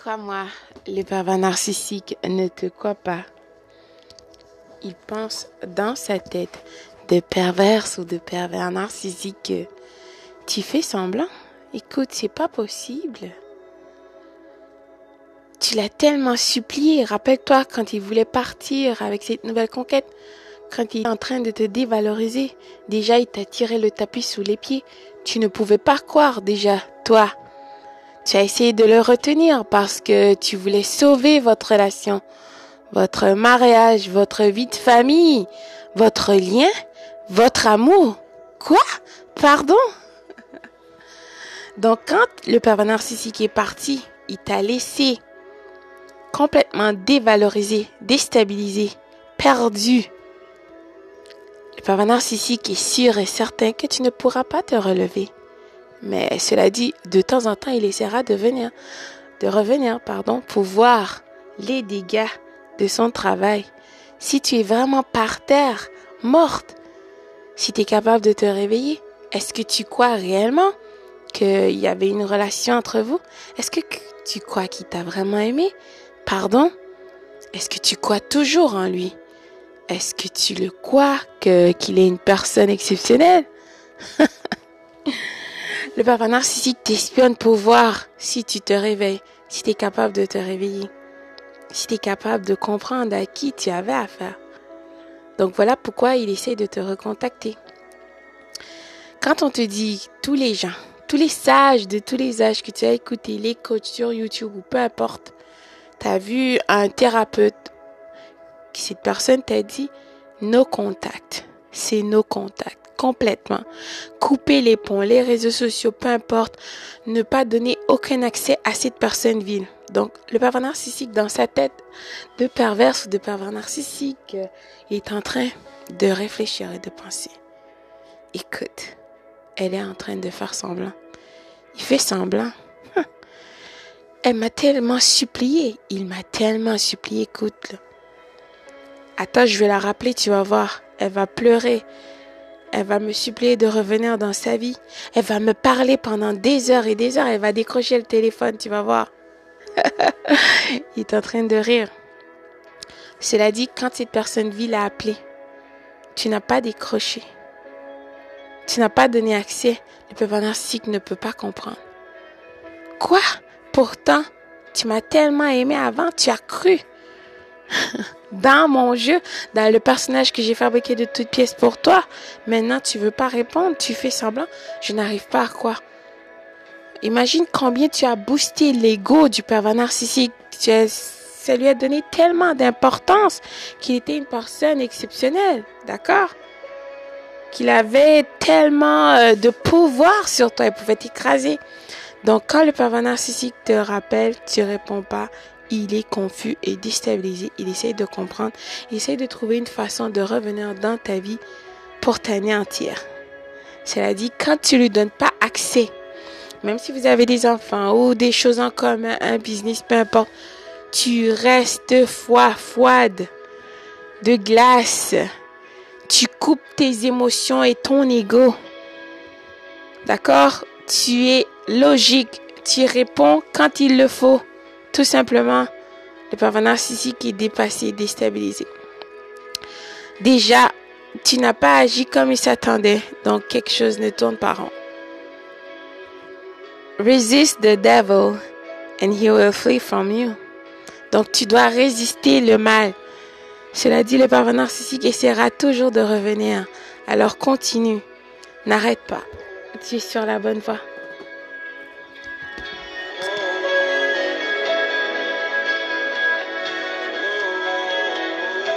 Crois-moi, le pervers narcissique ne te croit pas. Il pense dans sa tête de perverse ou de pervers narcissique que tu fais semblant. Écoute, c'est pas possible. Tu l'as tellement supplié. Rappelle-toi quand il voulait partir avec cette nouvelle conquête, quand il est en train de te dévaloriser. Déjà, il t'a tiré le tapis sous les pieds. Tu ne pouvais pas croire déjà, toi. Tu as essayé de le retenir parce que tu voulais sauver votre relation, votre mariage, votre vie de famille, votre lien, votre amour. Quoi? Pardon? Donc quand le pervers narcissique est parti, il t'a laissé complètement dévalorisé, déstabilisé, perdu. Le pervers narcissique est sûr et certain que tu ne pourras pas te relever. Mais cela dit, de temps en temps, il essaiera de venir, de revenir, pardon, pour voir les dégâts de son travail. Si tu es vraiment par terre, morte, si tu es capable de te réveiller, est-ce que tu crois réellement qu'il y avait une relation entre vous? Est-ce que tu crois qu'il t'a vraiment aimé? Pardon? Est-ce que tu crois toujours en lui? Est-ce que tu le crois qu'il est une personne exceptionnelle? Le papa narcissique t'espionne pour voir si tu te réveilles, si tu es capable de te réveiller, si tu es capable de comprendre à qui tu avais affaire. Donc voilà pourquoi il essaie de te recontacter. Quand on te dit tous les gens, tous les sages de tous les âges que tu as écoutés, les coachs sur YouTube ou peu importe, tu as vu un thérapeute, cette personne t'a dit nos contacts, c'est nos contacts complètement. Couper les ponts, les réseaux sociaux, peu importe. Ne pas donner aucun accès à cette personne ville. Donc, le pervers narcissique, dans sa tête de perverse ou de pervers narcissique, euh, est en train de réfléchir et de penser. Écoute, elle est en train de faire semblant. Il fait semblant. Elle m'a tellement supplié. Il m'a tellement supplié. Écoute, Attends, je vais la rappeler, tu vas voir. Elle va pleurer. Elle va me supplier de revenir dans sa vie. Elle va me parler pendant des heures et des heures. Elle va décrocher le téléphone, tu vas voir. Il est en train de rire. Cela dit, quand cette personne vit l'a appelé, tu n'as pas décroché. Tu n'as pas donné accès. Le pervers narcissique ne peut pas comprendre. Quoi? Pourtant, tu m'as tellement aimé avant, tu as cru. dans mon jeu, dans le personnage que j'ai fabriqué de toutes pièces pour toi. Maintenant, tu veux pas répondre, tu fais semblant. Je n'arrive pas à croire. Imagine combien tu as boosté l'ego du pervers narcissique. Ça lui a donné tellement d'importance qu'il était une personne exceptionnelle. D'accord? Qu'il avait tellement euh, de pouvoir sur toi. Il pouvait t'écraser. Donc, quand le pervers narcissique te rappelle, tu réponds pas il est confus et déstabilisé. Il essaie de comprendre. Il essaie de trouver une façon de revenir dans ta vie pour t'anéantir. Cela dit, quand tu lui donnes pas accès, même si vous avez des enfants ou des choses en commun, un business, peu importe, tu restes foi, froide, de glace. Tu coupes tes émotions et ton ego. D'accord? Tu es logique. Tu réponds quand il le faut. Tout simplement, le pervers narcissique est dépassé, déstabilisé. Déjà, tu n'as pas agi comme il s'attendait, donc quelque chose ne tourne pas rond. Resist the devil and he will flee from you. Donc tu dois résister le mal. Cela dit, le pervers narcissique essaiera toujours de revenir. Alors continue. N'arrête pas. Tu es sur la bonne voie.